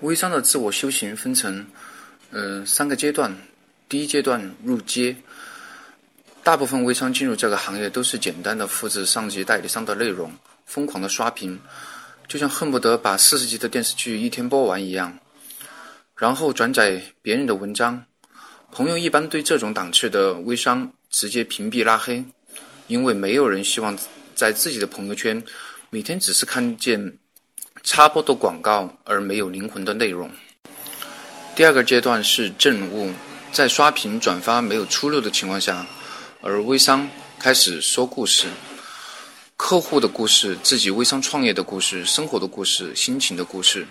微商的自我修行分成，呃，三个阶段。第一阶段入阶，大部分微商进入这个行业都是简单的复制上级代理商的内容，疯狂的刷屏，就像恨不得把四十集的电视剧一天播完一样。然后转载别人的文章，朋友一般对这种档次的微商直接屏蔽拉黑，因为没有人希望在自己的朋友圈每天只是看见。插播的广告而没有灵魂的内容。第二个阶段是正悟，在刷屏转发没有出路的情况下，而微商开始说故事，客户的故事、自己微商创业的故事、生活的故事、心情的故事，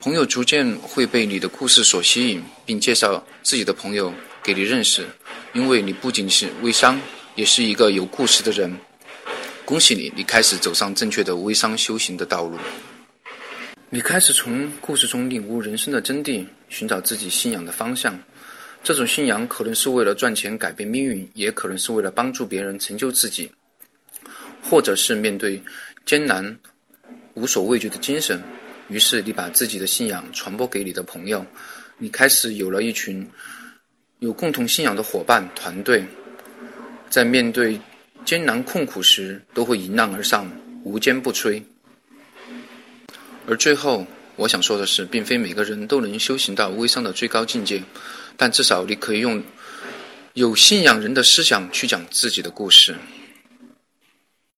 朋友逐渐会被你的故事所吸引，并介绍自己的朋友给你认识，因为你不仅是微商，也是一个有故事的人。恭喜你，你开始走上正确的微商修行的道路。你开始从故事中领悟人生的真谛，寻找自己信仰的方向。这种信仰可能是为了赚钱改变命运，也可能是为了帮助别人成就自己，或者是面对艰难无所畏惧的精神。于是你把自己的信仰传播给你的朋友，你开始有了一群有共同信仰的伙伴团队，在面对艰难困苦时都会迎难而上，无坚不摧。而最后，我想说的是，并非每个人都能修行到微商的最高境界，但至少你可以用有信仰人的思想去讲自己的故事。